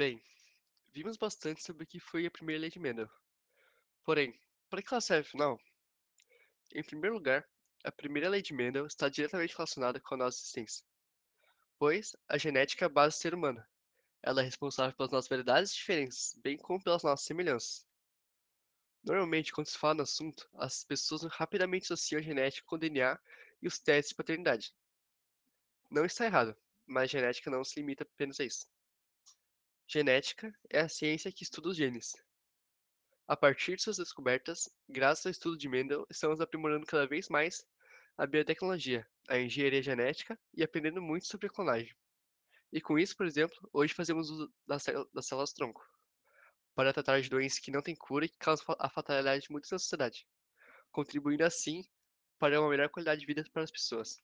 Bem, vimos bastante sobre o que foi a primeira lei de Mendel. Porém, para que ela serve afinal? Em primeiro lugar, a primeira lei de Mendel está diretamente relacionada com a nossa existência, pois a genética é a base do ser humano. Ela é responsável pelas nossas variedades e diferenças, bem como pelas nossas semelhanças. Normalmente, quando se fala no assunto, as pessoas rapidamente associam a genética com o DNA e os testes de paternidade. Não está errado, mas a genética não se limita apenas a isso. Genética é a ciência que estuda os genes. A partir de suas descobertas, graças ao estudo de Mendel, estamos aprimorando cada vez mais a biotecnologia, a engenharia genética e aprendendo muito sobre a clonagem. E com isso, por exemplo, hoje fazemos uso das, das células-tronco para tratar de doenças que não têm cura e que causam a fatalidade de muitos na sociedade, contribuindo assim para uma melhor qualidade de vida para as pessoas.